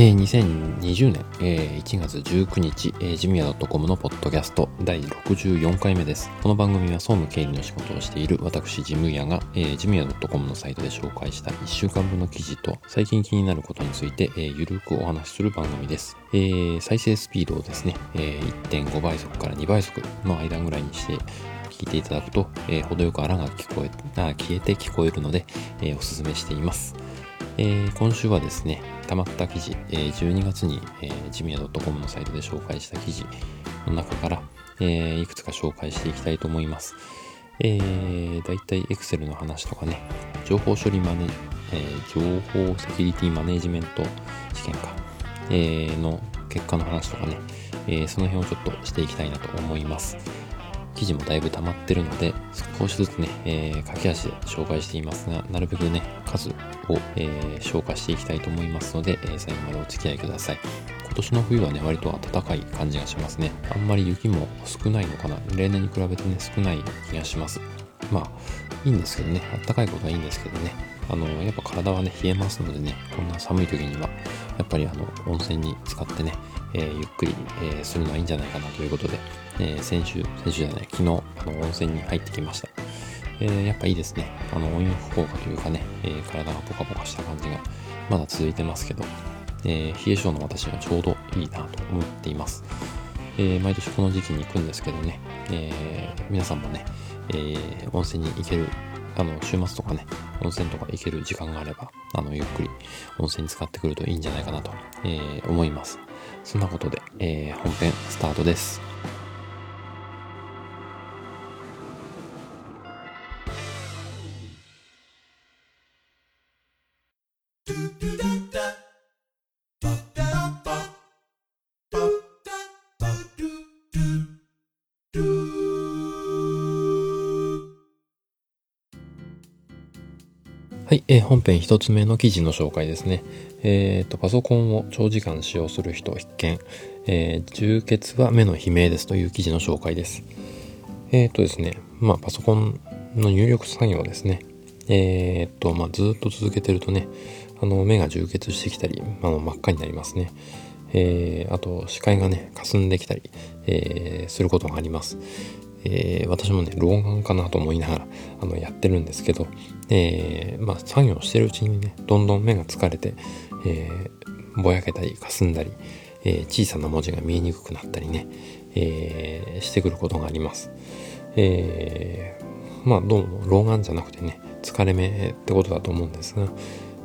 えー、2020年、えー、1月19日、えー、ジムヤ .com のポッドキャスト第64回目です。この番組は総務経理の仕事をしている私ジムヤが、えー、ジムヤ .com のサイトで紹介した1週間分の記事と最近気になることについて、えー、ゆるくお話しする番組です。えー、再生スピードをですね、えー、1.5倍速から2倍速の間ぐらいにして聞いていただくと、えー、程よくあらが聞こえ、あ消えて聞こえるので、えー、お勧めしています。えー、今週はですね、溜まった記事、えー、12月に、えー、ジミヤ .com のサイトで紹介した記事の中から、えー、いくつか紹介していきたいと思います。えー、だいたい Excel の話とかね、情報処理マネ、えー、情報セキュリティマネジメント試験か、えー、の結果の話とかね、えー、その辺をちょっとしていきたいなと思います。記事もだいぶ溜まってるので、少しずつね、えー、駆け足で紹介していますが、なるべくね、数を、えー、消化していきたいと思いますので、えー、最後までお付き合いください。今年の冬はね、割と暖かい感じがしますね。あんまり雪も少ないのかな。例年に比べてね、少ない気がします。まあ、いいんですけどね、暖かいことはいいんですけどね、あの、やっぱ体はね、冷えますのでね、こんな寒い時には、やっぱりあの、温泉に使ってね、えー、ゆっくり、えー、するのはいいんじゃないかなということで、えー、先週、先週じゃない、昨日、あの、温泉に入ってきました。えー、やっぱいいですね。あの、温浴効果というかね、えー、体がポカポカした感じが、まだ続いてますけど、えー、冷え性の私はちょうどいいなと思っています。え、毎年この時期に行くんですけどね、え、皆さんもね、え、温泉に行ける、あの、週末とかね、温泉とか行ける時間があれば、あの、ゆっくり温泉に使ってくるといいんじゃないかなと、え、思います。そんなことで、え、本編スタートです。はい、えー、本編一つ目の記事の紹介ですね。えっ、ー、と、パソコンを長時間使用する人必見、えー、充血は目の悲鳴ですという記事の紹介です。えっ、ー、とですね、まあ、パソコンの入力作業ですね。えっ、と、まあ、ずっと続けてるとね、あの、目が充血してきたり、あの、真っ赤になりますね。えー、あと、視界がね、霞んできたり、え、することがあります。え、私もね、老眼かなと思いながら、あの、やってるんですけど、えー、まあ、作業してるうちにね、どんどん目が疲れて、えー、ぼやけたり、霞んだり、え小さな文字が見えにくくなったりね、えしてくることがあります。えまあ、どうも老眼じゃなくてね、疲れ目ってことだと思うんですが、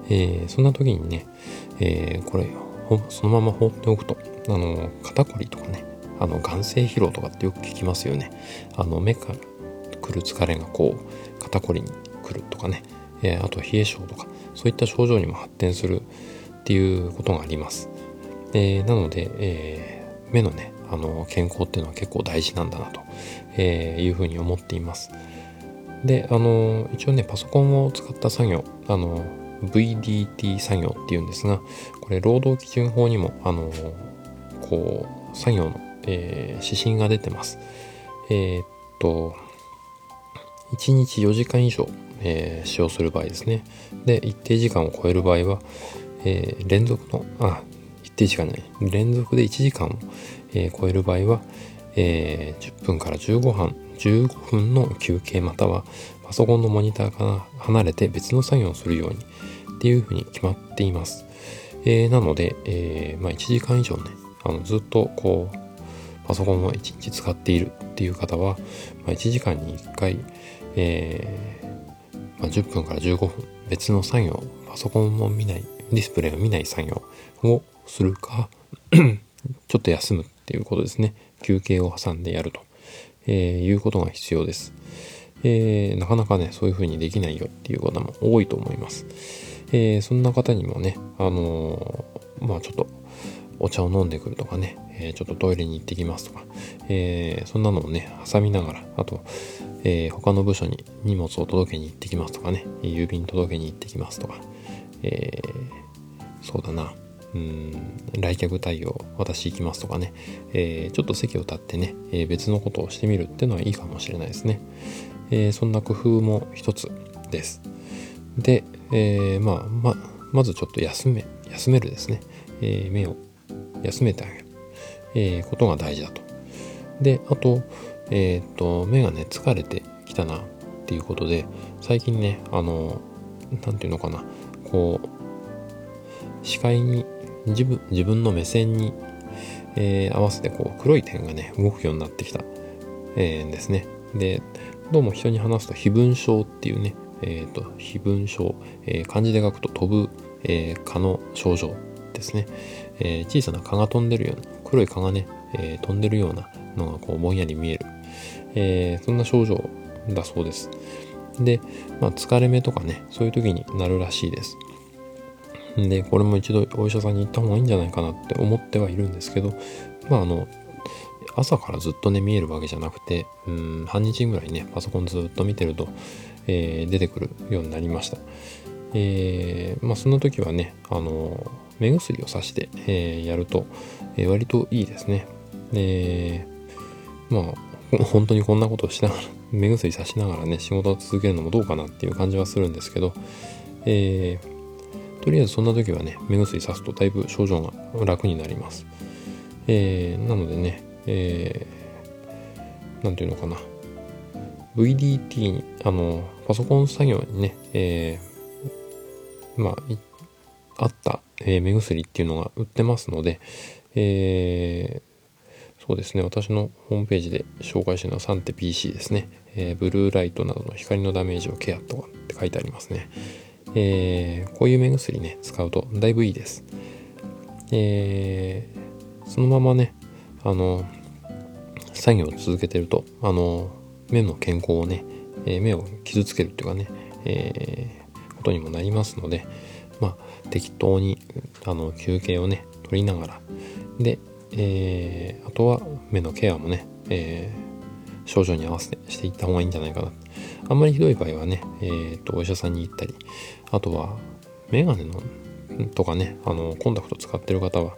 えそんな時にね、えこれ、そのまま放っておくと、あの、肩こりとかね、あの眼性疲労とかってよく聞きますよねあの目から来る疲れがこう肩こりに来るとかね、えー、あと冷え性とかそういった症状にも発展するっていうことがあります、えー、なので、えー、目のねあの健康っていうのは結構大事なんだなと、えいうふうに思っていますであの一応ねパソコンを使った作業あの VDT 作業っていうんですがこれ労働基準法にもあのこう作業のえ、指針が出てます。え、っと、1日4時間以上、えー、使用する場合ですね。で、一定時間を超える場合は、えー、連続の、あ、一定時間ない、連続で1時間を、えー、超える場合は、えー、10分から15分、15分の休憩またはパソコンのモニターから離れて別の作業をするようにっていうふうに決まっています。えー、なので、えー、まあ、1時間以上ね、あのずっとこうパソコンを1日使っているっていう方は、まあ、1時間に1回、えまあ、10分から15分別の作業パソコンを見ないディスプレイを見ない作業をするか ちょっと休むっていうことですね。休憩を挟んでやると、えー、いうことが必要です、えー、なかなかねそういうふうにできないよっていう方も多いと思います、えー、そんな方にもねあのまあちょっとお茶を飲んでくるとかね、えー、ちょっとトイレに行ってきますとか、えー、そんなのをね、挟みながら、あと、えー、他の部署に荷物を届けに行ってきますとかね、郵便届けに行ってきますとか、えそうだな、うん、来客対応、私行きますとかね、えちょっと席を立ってね、え別のことをしてみるっていうのはいいかもしれないですね。えそんな工夫も一つです。で、えまあ、ま、まずちょっと休め、休めるですね。え、目を休めてあげる、えー、ことが大事だと。で、あと、えっ、と、目がね、疲れてきたなっていうことで、最近ね、あの、なんていうのかな、こう、視界に、自分自分の目線に、えー、合わせてこう黒い点がね動くようになってきた、えー、ですね。でどうも人に話すと非分症っていうね、えーと、非分症、えー、漢字で書くと飛ぶ、えー、蚊の症状ですね、えー、小さな蚊が飛んでるような黒い蚊がね、えー、飛んでるようなのがこうぼんやり見える、えー、そんな症状だそうです。で、まあ、疲れ目とかねそういう時になるらしいです。で、これも一度お医者さんに行った方がいいんじゃないかなって思ってはいるんですけど、まああの、朝からずっとね、見えるわけじゃなくて、うん、半日ぐらいね、パソコンずっと見てると、えー、出てくるようになりました。えー、まあそんな時はね、あの、目薬をさして、えー、やると、えー、割といいですね。で、まあ、本当にこんなことをしながら、目薬さしながらね、仕事を続けるのもどうかなっていう感じはするんですけど、えー、とりあえずそんな時はね、目薬さすとだいぶ症状が楽になります。えー、なのでね、えー、なんていうのかな。VDT に、あの、パソコン作業にね、えー、まあ、あった、えー、目薬っていうのが売ってますので、えー、そうですね、私のホームページで紹介してるのはサンテ PC ですね。えー、ブルーライトなどの光のダメージをケアとかって書いてありますね。えー、こういう目薬ね、使うとだいぶいいです。えー、そのままね、あの、作業を続けてると、あの、目の健康をね、え、目を傷つけるっていうかね、え、ことにもなりますので、適当に、あの、休憩をね、取りながら、で、えー、あとは目のケアもね、えー、症状に合わせてしていった方がいいんじゃないかな。あんまりひどい場合はね、えー、と、お医者さんに行ったり、あとは、メガネの、とかね、あの、コンタクト使ってる方は、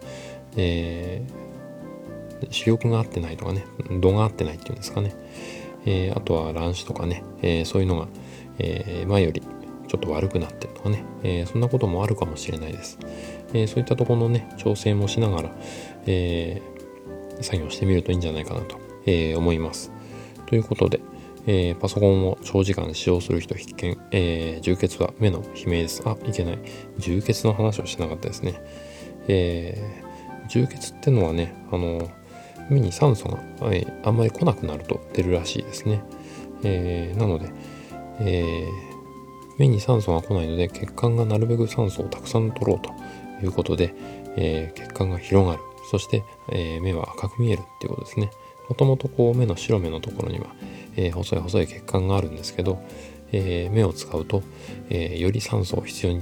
えー、視力が合ってないとかね、度が合ってないっていうんですかね。えー、あとは乱視とかね、えー、そういうのが、え、前よりちょっと悪くなってるとかね、えー、そんなこともあるかもしれないです。えー、そういったところのね、調整もしながら、えー、作業してみるといいんじゃないかなと、え、思います。ということで、え、パソコンを長時間使用する人必見、え、充血は目の悲鳴です。あ、いけない。充血の話をしなかったですね。えー、充血ってのはね、あの、目に酸素が、え、あんまり来なくなると出るらしいですね。え、なので、えー、目に酸素が来ないので血管がなるべく酸素をたくさん取ろうということで、えー、血管が広がる。そして、えー、目は赤く見えるっていうことですね。もともとこう目の白目のところにはえー、細い細い血管があるんですけど、え、目を使うと、え、より酸素を必要に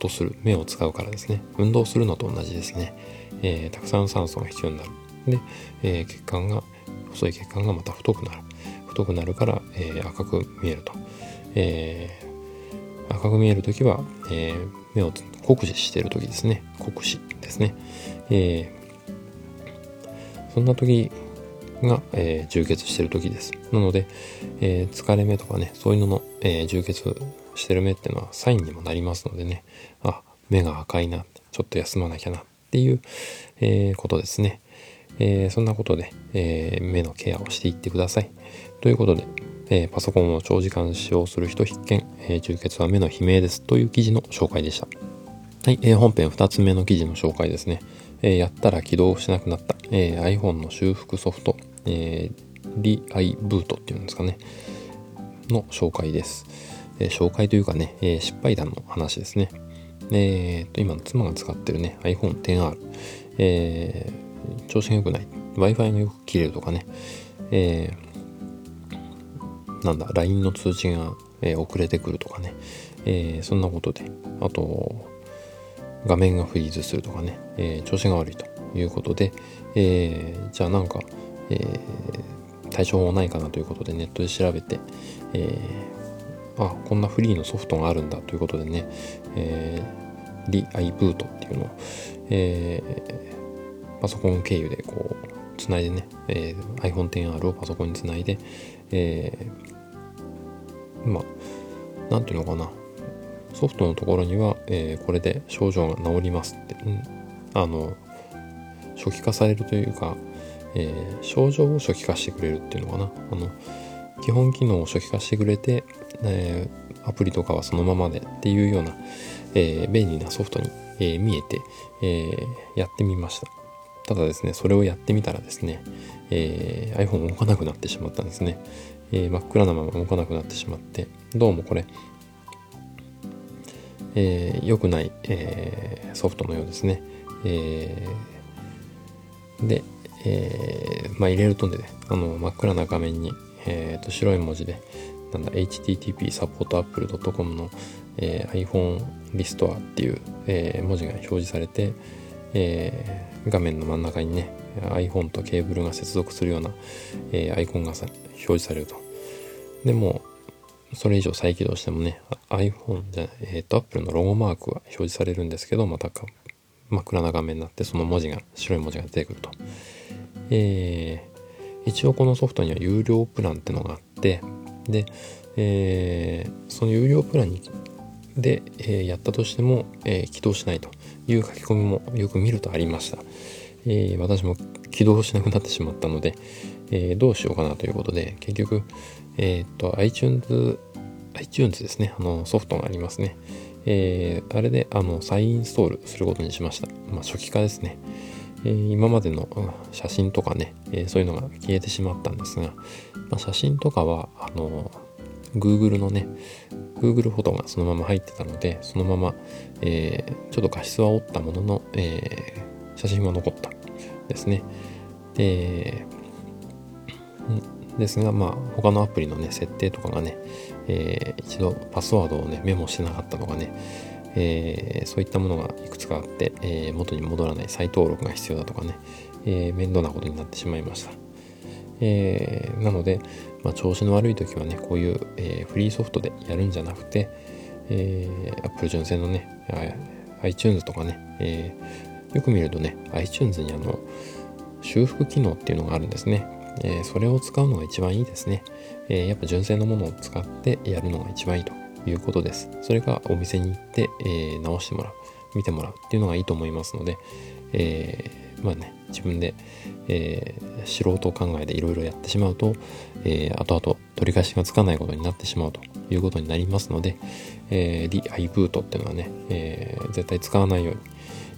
とする。目を使うからですね。運動するのと同じですね、えたくさん酸素が必要になる。で、え血管が細い血管がまた太くなる。太くなるから、え赤く見えると、え赤く見える時は、え目を酷使している時ですね酷使ですね、えそんな時が、えー、充血してる時です。なので、え、疲れ目とかね、そういうのの、え、充血してる目っていうのはサインにもなりますのでね、あ、目が赤いな、ちょっと休まなきゃなっていう、えことですね。えそんなことで、え目のケアをしていってください。ということで、えパソコンを長時間使用する人必見、え充血は目の悲鳴ですという記事の紹介でした。はい、え本編2つ目の記事の紹介ですね。えやったら起動しなくなった、え iPhone の修復ソフト、えー、リアイブートっていうんですかね、の紹介です。え、紹介というかね、え、失敗談の話ですね。えー、と、今妻が使ってるね、iPhone XR、えー、調子が良くない。Wi-Fi がよく切れるとかね、えー、なんだ、LINE の通知が、えー、遅れてくるとかね、えー、そんなことで、あと、画面がフリーズするとかね、えー、調子が悪いということで、えー、じゃあなんか、えー、対処法ないかなということでネットで調べて、えー、あこんなフリーのソフトがあるんだということでね、えー、リアイブートっていうの。を、えー、パソコン経由でこうつないでね、えー、iPhone XR をパソコンにつないで、えー、まあなんていうのかな。ソフトのところには、えー、これで症状が治りますって、うん、あの初期化されるというか、えー、症状を初期化してくれるっていうのかな。あの基本機能を初期化してくれて、えー、アプリとかはそのままでっていうような、えー、便利なソフトに、えー、見えて、えやってみました。ただですねそれをやってみたらですね、え iPhone 動かなくなってしまったんですね、え真っ暗なまま動かなくなってしまってどうもこれえー、良くない、えー、ソフトのようですね。えー、で、えー、まあ入れるとね、あの真っ暗な画面に、えー、と白い文字で、なんだ、http サポート apple.com の、えー、iPhone リストアっていう、えー、文字が表示されて、えー、画面の真ん中にね、iPhone とケーブルが接続するような、えー、アイコンがさ表示されると。でも、それ以上再起動してもね、iPhone じゃえっ、ー、と、Apple のロゴマークが表示されるんですけど、またか真っ暗な画面になって、その文字が、白い文字が出てくると。えー、一応このソフトには有料プランってのがあって、で、えー、その有料プランにで、えー、やったとしても、えー、起動しないという書き込みもよく見るとありました。えー、私も起動しなくなってしまったので、えどうしようかなということで、結局、えっ、と、iTunes、iTunes ですね、あの、ソフトがありますね。えー、あれで、あの、再インストールすることにしました。まあ、初期化ですね。えー、今までの写真とかね、え、そういうのが消えてしまったんですが、まあ、写真とかは、あの、Google のね、Google フォトがそのまま入ってたので、そのまま、えー、ちょっと画質は折ったものの、えー、写真は残ったですね。で、ですが、まあ、他のアプリのね、設定とかがね、えー、一度パスワードをね、メモしてなかったとかね、えー、そういったものがいくつかあって、えー、元に戻らない再登録が必要だとかね、え、面倒なことになってしまいました。え、なので、まあ、調子の悪い時はね、こういう、え、フリーソフトでやるんじゃなくて、え、Apple 純正のね、iTunes とかね、え、よく見るとね、iTunes にあの、修復機能っていうのがあるんですね。えー、それを使うのが一番いいですね、えー、やっぱ純正のものを使ってやるのが一番いいということです。それがお店に行って、えー、直してもらう、見てもらうっていうのがいいと思いますので、え、まあね、自分で、え、素人考えでいろいろやってしまうと、え、後々取り返しがつかないことになってしまうということになりますので、えー、リアイブートっていうのはね、え、絶対使わないように、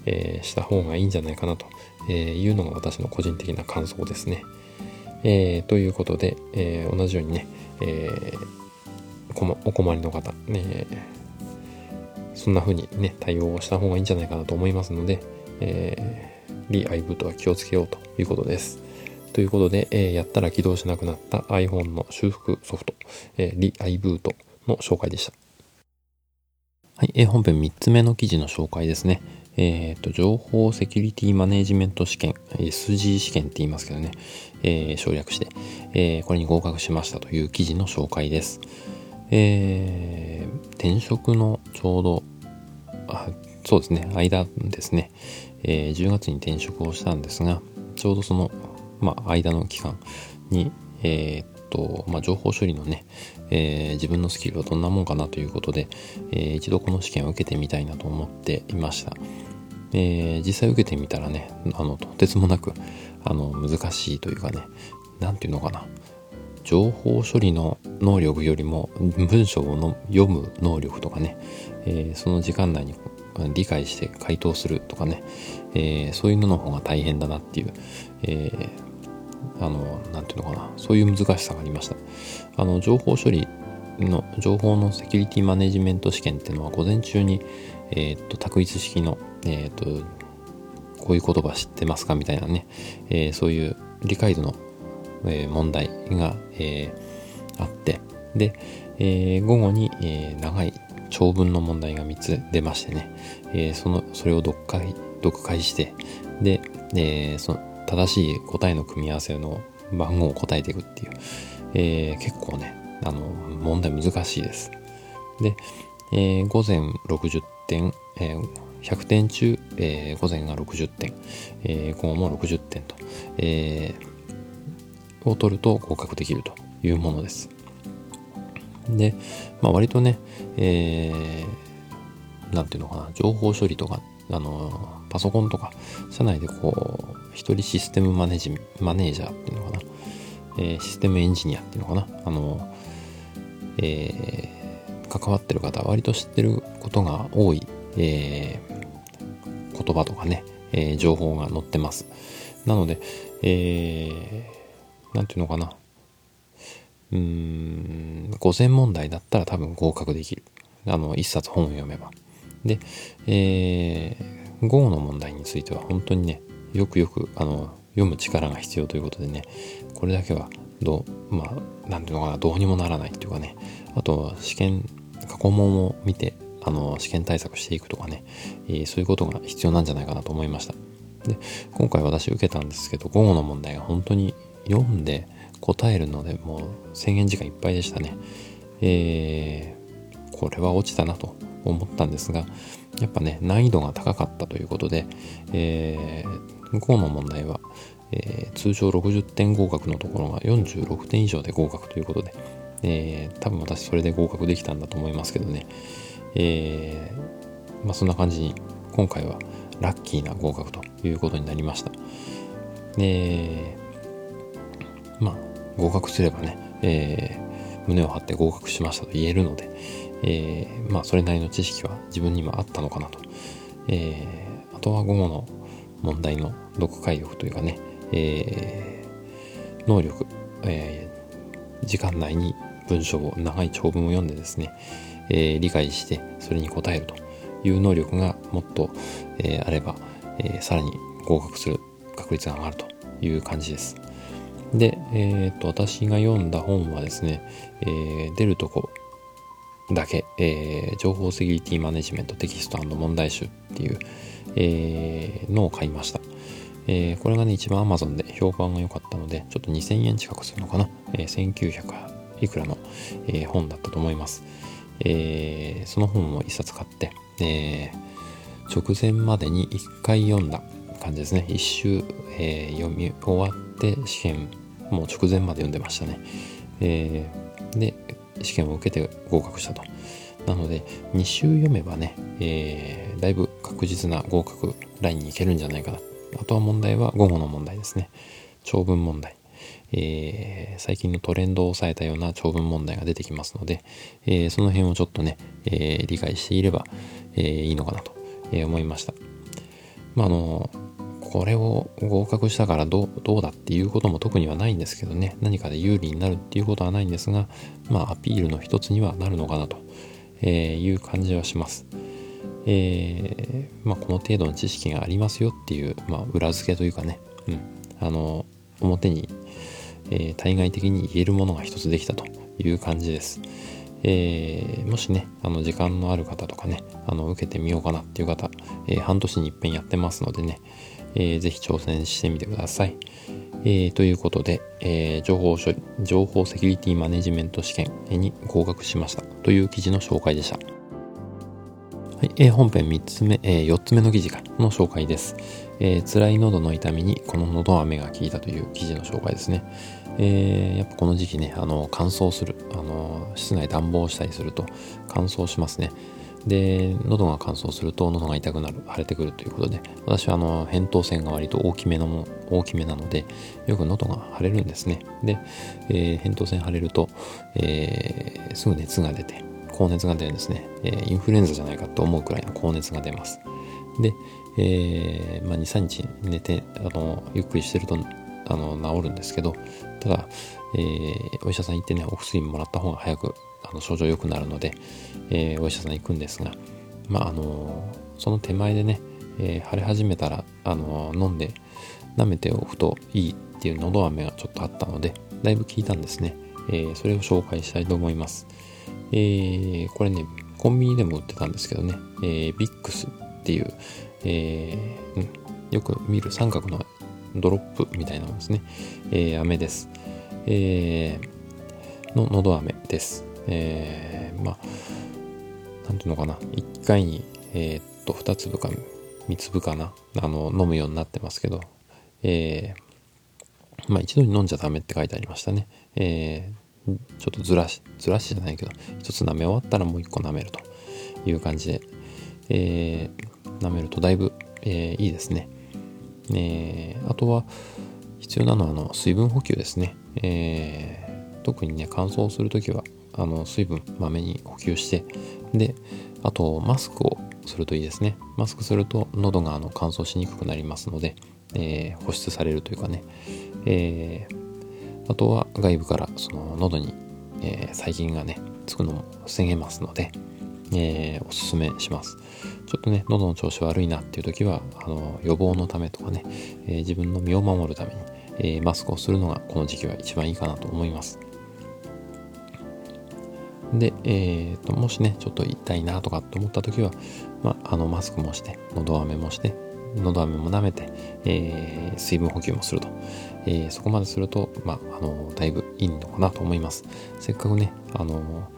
え、した方がいいんじゃないかなというのが私の個人的な感想ですね。えー、ということで、えー、同じようにね、えー、お困りの方、ね、そんな風にね、対応した方がいいんじゃないかなと思いますので、えー、リアイブートは気をつけようということです。ということで、えー、やったら起動しなくなった iPhone の修復ソフト、えー、リアイブートの紹介でした。はい、えー、本編3つ目の記事の紹介ですね。え、ー、と、情報セキュリティマネジメント試験、SG 試験って言いますけどね、えー、省略して、えー、これに合格しましたという記事の紹介です。えー、転職のちょうど、あそうですね、間ですね、えー、10月に転職をしたんですが、ちょうどその、まあ、間の期間に、えー、と、まあ、情報処理のね、えー、自分のスキルはどんなもんかなということで、えー、一度この試験を受けてみたいなと思っていました。えー、実際受けてみたらね、あの、とてつもなく、あの、難しいというかね、なんていうのかな。情報処理の能力よりも文章を読む能力とかね、えー、その時間内に理解して回答するとかね、えー、そういうのの方が大変だなっていう、えー、あの、なんていうのかな、そういう難しさがありました。あの、情報処理の、情報のセキュリティマネジメント試験っていうのは午前中に、えっ、と、択一式の、えっ、と、こういう言葉知ってますかみたいなね、えー、そういう理解度の、え、問題が、え、あって、で、え午後に、え長い長文の問題が3つ出ましてね、えその、それを読解、読解して、で、えその正しい答えの組み合わせの番号を答えていくっていう、え結構ね、あの、問題難しいです。で、え午前60点、え100点中、えー、午前が60点、えー、午後も60点と、えー、を取ると合格できるというものです。で、まあ、割とね、えー、なんていうのかな、情報処理とかあのパソコンとか社内でこう一人システムマネジマネージャーっていうのかな、えー、システムエンジニアっていうのかな？あの、えー、関わってる方は割と知ってることが多い、えー、言葉とかね、え情報が載ってます。なので、えー、なんていうのかな？うーん午前問題だったら多分合格できる。あの一冊本を読めば。で、えー、午後の問題については本当にねよくよくあの読む力が必要ということでねこれだけはどうまあ何ていうのかなどうにもならないっていうかねあと試験過去問を見てあの試験対策していくとかね、えー、そういうことが必要なんじゃないかなと思いました。で今回私受けたんですけど午後の問題が本当に読んで答えるのでもう制限時間いっぱいでしたね。えー、これは落ちたなと思ったんですがやっぱね難易度が高かったということで、えー、5の問題は、えー、通常60点合格のところが46点以上で合格ということで、えー、多分私それで合格できたんだと思いますけどね、えー、まあ、そんな感じに今回はラッキーな合格ということになりました。でまあ合格すればね、え、胸を張って合格しましたと言えるので、え、まあそれなりの知識は自分にもあったのかなと、え、あとは午後の問題の読解力というかね、えー、能力、えー、時間内に文章を長い長文を読んでですね、えー、理解してそれに答えるという能力がもっと、えー、あれば、えー、さらに合格する確率が上がるという感じです。で、えっ、と、私が読んだ本はですね、え、出るとこだけ、えー、情報セキュリティマネジメントテキスト問題集っていう、えー、のを買いました。えー、これがね、一番 Amazon で評判が良かったので、ちょっと2000円近くするのかな。えー、1900いくらの、えー、本だったと思います。えー、その本を一冊買って、えー、直前までに一回読んだ感じですね。一周、えー、読み終わって試験、もう直前まで読んでましたね。えー、で、試験を受けて合格したと。なので、2週読めばね、えー、だいぶ確実な合格ラインに行けるんじゃないかな。あとは問題は午後の問題ですね。長文問題。えー、最近のトレンドを抑えたような長文問題が出てきますので、えー、その辺をちょっとね、えー、理解していれば、えいいのかなとえ思いました。まあ、あの、これを合格したからどうどうだっていうことも特にはないんですけどね何かで有利になるっていうことはないんですがまあアピールの一つにはなるのかなと、えいう感じはします。えー、まあ、この程度の知識がありますよっていう、まあ、裏付けというかね、うん、あの表に、えー、対外的に言えるものが一つできたという感じです。えー、もしね、あの時間のある方とかね、あの受けてみようかなっていう方、え、半年に一遍やってますのでね、えー、ぜひ挑戦してみてください。えー、ということで、えー、情報処理、情報セキュリティマネジメント試験に合格しましたという記事の紹介でした。はい、え、本編3つ目、え、4つ目の記事かの紹介です。えー、辛い喉の痛みにこの喉飴が効いたという記事の紹介ですね。えー、やっぱこの時期ね、あの乾燥する、あの室内暖房したりすると乾燥しますね。で、喉が乾燥すると喉が痛くなる、腫れてくるということで、私はあの、扁桃腺が割と大きめのも、大きめなので、よく喉が腫れるんですね。で、えー、扁桃腺腫れると、えー、すぐ熱が出て、高熱が出るんですね。えー、インフルエンザじゃないかと思うくらいの高熱が出ます。で、えー、まあ、2、3日寝て、あの、ゆっくりしてると、あの、治るんですけど、ただ、えー、お医者さん行ってね、お薬もらった方が早くあの症状良くなるので、えー、お医者さん行くんですが、まあ、あのその手前でね、えー、腫れ始めたら、あの飲んで舐めておくといいっていう喉飴がちょっとあったので、だいぶ効いたんですね。えー、それを紹介したいと思います。えー、これね、コンビニでも売ってたんですけどね、えー、ビックスっていう、えー、よく見る三角のドロップみたいなものですね。えー、飴です。えー、の、のど飴です。えー、まあ、なんていうのかな、1回に、えー、っと、2粒か3粒かな、あの、飲むようになってますけど、えー、まあ一度に飲んじゃダメって書いてありましたね。え、ちょっとずらし、ずらしじゃないけど、一つ舐め終わったらもう一個舐めるという感じで、えー、舐めるとだいぶ、えー、いいですね。えー、あとは必要なのはあの水分補給ですね。えー、特にね乾燥する時はあの水分まめに補給してであとマスクをするといいですね。マスクすると喉があの乾燥しにくくなりますので、えー、保湿されるというかね、えー、あとは外部からその喉に、えー、細菌がねつくのも防げますので、えー、おすすめします。ちょっとね、喉の調子悪いなっていう時は、あの予防のためとかね、えー、自分の身を守るために、えー、マスクをするのがこの時期は一番いいかなと思います。で、えーと、もしね、ちょっと痛いなとかって思った時は、まあ、あのマスクもして、喉飴もして、喉飴も舐めて、えー、水分補給もすると、えー、そこまですると、まあ、あのだいぶいいのかなと思います。せっかくね、あの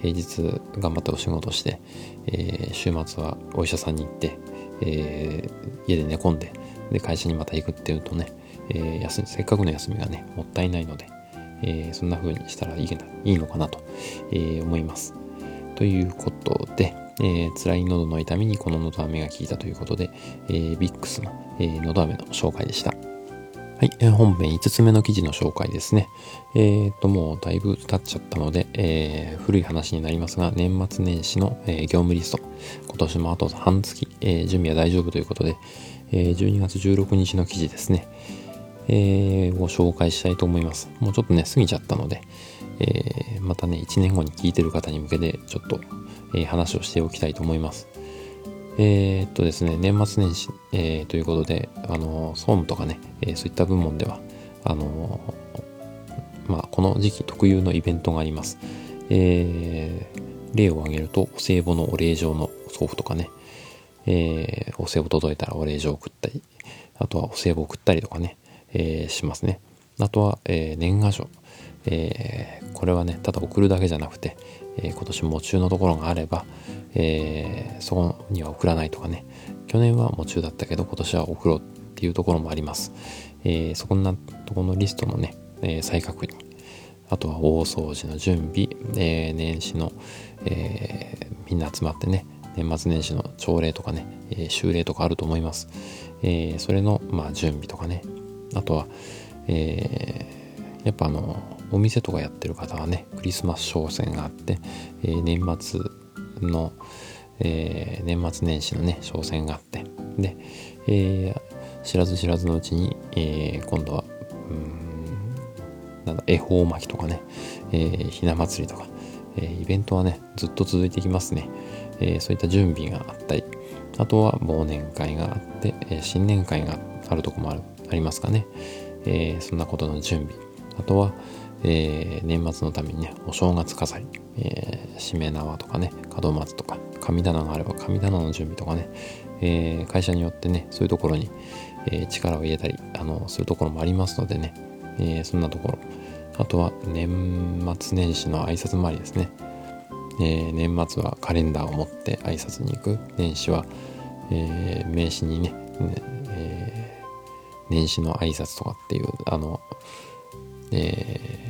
平日頑張ってお仕事して、えー、週末はお医者さんに行って、えー、家で寝込んでで会社にまた行くっていうとね、えー、休せっかくの休みがねもったいないので、えそんな風にしたらいいいいのかなと、え思います。ということで、えー、辛い喉の痛みにこの喉飴が効いたということで、えー、ビックスの、えー、喉飴の紹介でした。はい、えー、本編5つ目の記事の紹介ですね。えー、っと、もうだいぶ経っちゃったので、えー、古い話になりますが、年末年始の、えー、業務リスト、今年もあと半月、えー、準備は大丈夫ということで、えー、12月16日の記事ですね、えー、ご紹介したいと思います。もうちょっとね、過ぎちゃったので、えー、またね、1年後に聞いてる方に向けて、ちょっと、え、話をしておきたいと思います。えー、っとですね、年末年始、えー、ということで、あの、総務とかね、えー、そういった部門では、あの、まあ、この時期特有のイベントがあります。えー、例を挙げると、お歳暮のお礼状の送付とかね、えー、お歳暮届いたらお礼状を送ったり、あとはお歳暮送ったりとかね、えー、しますね。あとは、えー、年賀状。えー、これはね、ただ送るだけじゃなくて、えー、今年夢中のところがあれば、えー、そこには送らないとかね。去年は夢中だったけど今年は送ろうっていうところもあります、え、そんなとこのリストのね、え再確認。あとは大掃除の準備、え年始の、えみんな集まってね年末年始の朝礼とかね、え修礼とかあると思います、えそれの、まあ、準備とかね。あとは、えやっぱあのお店とかやってる方はねクリスマス商戦があって、えー、年末の、えー、年末年始のね商戦があってで、えー、知らず知らずのうちに、え今度はうんなんだ恵方巻きとかね、えひな祭りとか、えイベントはねずっと続いていきますね、えそういった準備があったりあとは忘年会があって、え新年会があるとこもあるありますかね、えそんなことの準備。あとは、えー、年末のためにね、お正月飾り、えー、しめ縄とかね、門松とか、神棚があれば神棚の準備とかね、えー、会社によってね、そういうところに、えー、力を入れたり、あの、するところもありますのでね、えー、そんなところ。あとは、年末年始の挨拶回りですね。えー、年末はカレンダーを持って挨拶に行く。年始は、えー、名刺にね、ねえ、年始の挨拶とかっていう、あの、えー、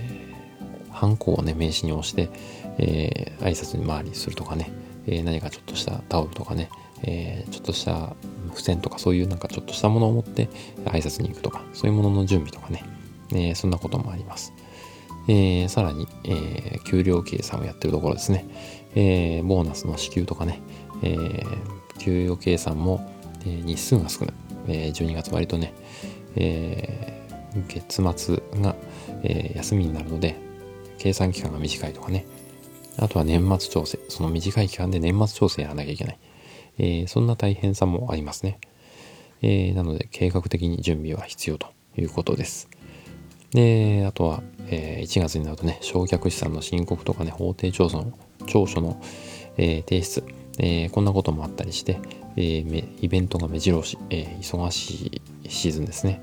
ハンコをね、名刺に押して、えー、挨拶に回りするとかね、えー、何かちょっとしたタオルとかね、えー、ちょっとした付箋とかそういうなんかちょっとしたものを持って挨拶に行くとか、そういうものの準備とかね、え、そんなこともあります。え、さらに、え、給料計算をやってるところですね。え、ボーナスの支給とかね、え、給与計算も、え、日数が少ない。え、12月割とね、え、月末が、え、休みになるので、計算期間が短いとかね。あとは年末調整。その短い期間で年末調整やらなきゃいけない。えー、そんな大変さもありますね。えー、なので、計画的に準備は必要ということです。で、あとは、えー、1月になるとね、焼却資産の申告とかね、法定調査の、調書の、えー、提出、えー、こんなこともあったりして、えー、イベントが目白押し、えー、忙しいシーズンですね。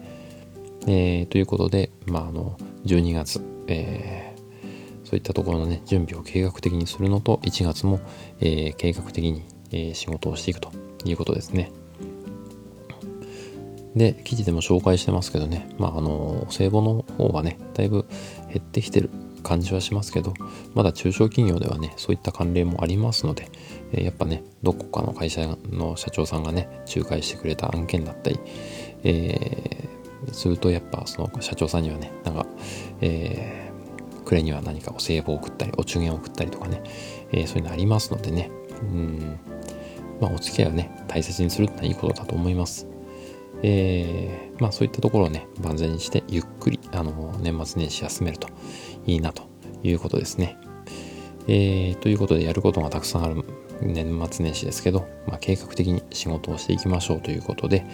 えー、ということで、まあ、あの、12月、えー、そういったところのね、準備を計画的にするのと、1月も、えー、計画的に、えー、仕事をしていくということですね。で、記事でも紹介してますけどね、まあ、あの、聖母の方はね、だいぶ減ってきてる感じはしますけどまだ中小企業ではねそういった慣例もありますので、え、やっぱねどこかの会社の社長さんがね仲介してくれた案件だったり、えー、するとやっぱその社長さんにはねなんか、え、暮れには何かお歳暮を送ったりお中元を送ったりとかね、えー、そういうのありますのでね。うん。まあお付き合いをね大切にするってのはいいことだと思います。えー、まあそういったところをね、万全にしてゆっくり、あの、年末年始休めるといいなということですね。えー、ということでやることがたくさんある年末年始ですけど、まあ、計画的に仕事をしていきましょうということで、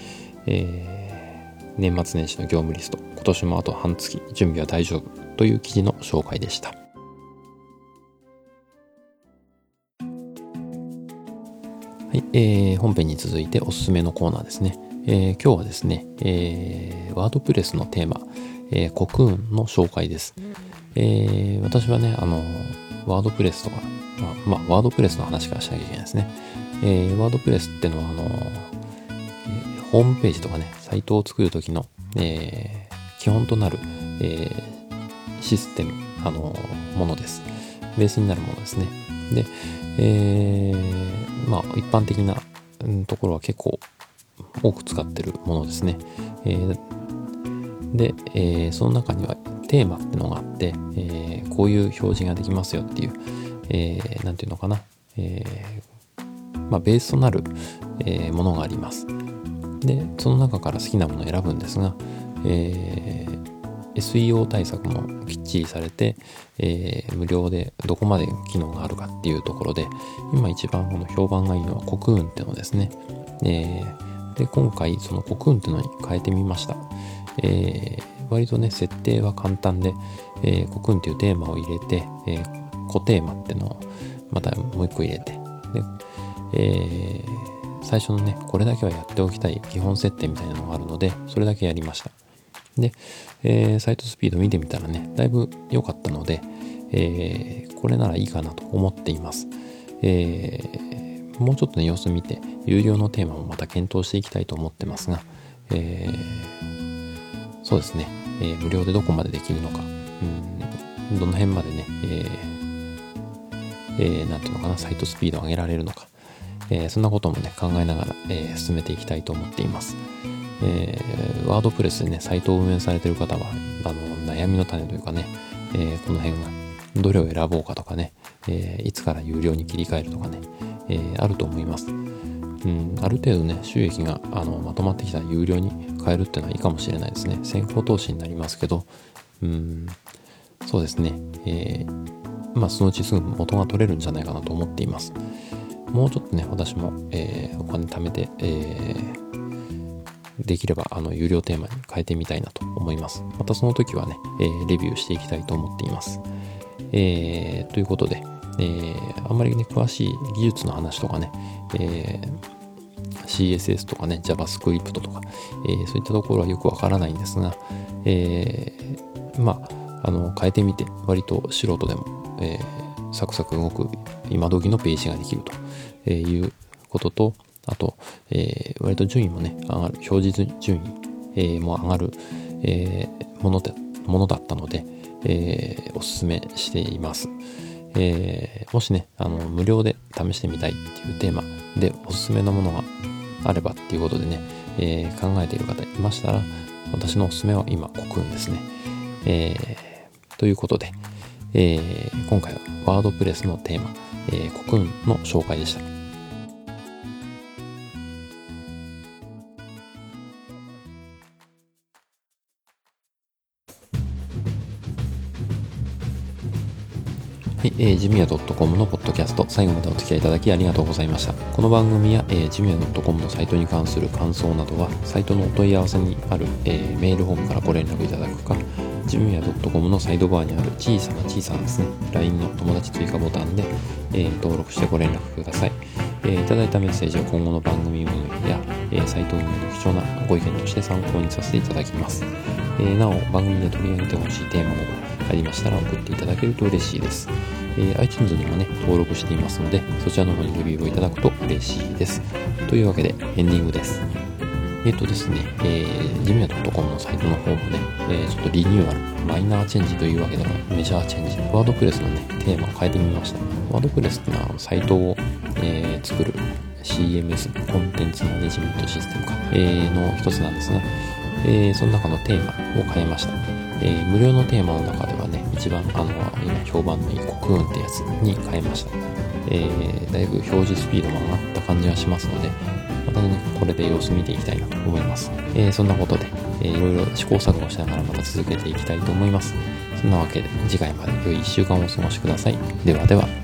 えー、年末年始の業務リスト、今年もあと半月、準備は大丈夫。という記事の紹介でした。はい、えー、本編に続いておすすめのコーナーですね。えー、今日はですね、えー、ワードプレスのテーマ、えー、コクーンの紹介です。えー、私はね、あの、ワードプレスとか、まあ、まあ、ワードプレスの話からしなきゃいけないですね。えー、ワードプレスってのは、あの、えー、ホームページとかね、サイトを作るときの、えー、基本となる、えー、システム、あの、ものです。ベースになるものですね。で、えー、まあ、一般的なところは結構多く使ってるものですね。えー、で、えー、その中にはテーマってのがあって、えー、こういう表示ができますよっていう、えー、なんていうのかな、えー、まあ、ベースとなる、え、ものがあります。で、その中から好きなものを選ぶんですが、えー、SEO 対策もきっちりされて、えー、無料でどこまで機能があるかっていうところで、今一番この評判がいいのはコクーンってのですね。えーで、今回そのコクーンっていうのに変えてみました。えー、割とね、設定は簡単で、えー、コクーンっていうテーマを入れて、えー、コテーマっていうのをまたもう一個入れて、で、えー、最初のね、これだけはやっておきたい基本設定みたいなのがあるので、それだけやりました。で、えー、サイトスピード見てみたらね、だいぶ良かったので、えー、これならいいかなと思っています。えー、もうちょっとね、様子見て、有料のテーマもまた検討していきたいと思ってますが、えー、そうですね、えー、無料でどこまでできるのか、うん、どの辺までね、えーえー、なんていうのかな、サイトスピードを上げられるのか、えー、そんなこともね、考えながら、えー、進めていきたいと思っています。えー、ワードプレスでね、サイトを運営されてる方は、あの、悩みの種というかね、えー、この辺が、どれを選ぼうかとかね、えー、いつから有料に切り替えるとかね、えー、あると思います。うん、ある程度ね、収益があのまとまってきたら有料に変えるっていうのはいいかもしれないですね。先行投資になりますけど、うん、そうですね。えー、まあ、そのうちすぐ元が取れるんじゃないかなと思っています。もうちょっとね、私も、え、お金貯めて、えー、できれば、あの、有料テーマに変えてみたいなと思います。またその時はね、えー、レビューしていきたいと思っています。えー、ということで、えー、あんまりね、詳しい技術の話とかね、えー、CSS とかね、JavaScript とか、えー、そういったところはよくわからないんですが、えー、まあ、あの、変えてみて、割と素人でも、えー、サクサク動く今時のページができるということと、あと、えー、割と順位もね、上がる、表示順位、えー、も上がる、えー、もので、ものだったので、えー、おすすめしています。えー、もしね、あの、無料で試してみたいっていうテーマでおすすめのものがあればっていうことでね、えー、考えている方いましたら、私のおすすめは今、コクーンですね。えー、ということで、えー、今回はワードプレスのテーマ、えー、コクーンの紹介でした。えー、ジミヤ .com のポッドキャスト、最後までお付き合いいただきありがとうございました。この番組や、えー、ジミヤ .com のサイトに関する感想などは、サイトのお問い合わせにある、えー、メールフォームからご連絡いただくか、ジムヤ .com のサイドバーにある小さな小さなですね、LINE の友達追加ボタンで、えー、登録してご連絡ください。えー、いただいたメッセージを今後の番組運営や、えー、サイト運営の貴重なご意見として参考にさせていただきます。えー、なお、番組で取り上げてほしいテーマなど、ありましたら送っていただけると嬉しいです。えー、iTunes にもね、登録していますので、そちらの方にレビューをいただくと嬉しいです。というわけで、エンディングです。えっ、ー、とですね、えー、ジムヤ .com のサイトの方もね、えー、ちょっとリニューアル、マイナーチェンジというわけでもメジャーチェンジ。ワードプレスのね、テーマを変えてみました。ワードプレスっていうのは、サイトを、えー、作る CMS、コンテンツマネジメントシステムか、えー、の一つなんですが、えー、その中のテーマを変えました。えー、無料のテーマの中では、一番あの、今評判のいい国運ってやつに変えました。えー、だいぶ表示スピードも上がった感じがしますので、またね、これで様子見ていきたいなと思います。えー、そんなことで、えー、いろいろ試行錯誤しながらまた続けていきたいと思います。そんなわけで、次回まで良い1週間をお過ごしください。ではでは。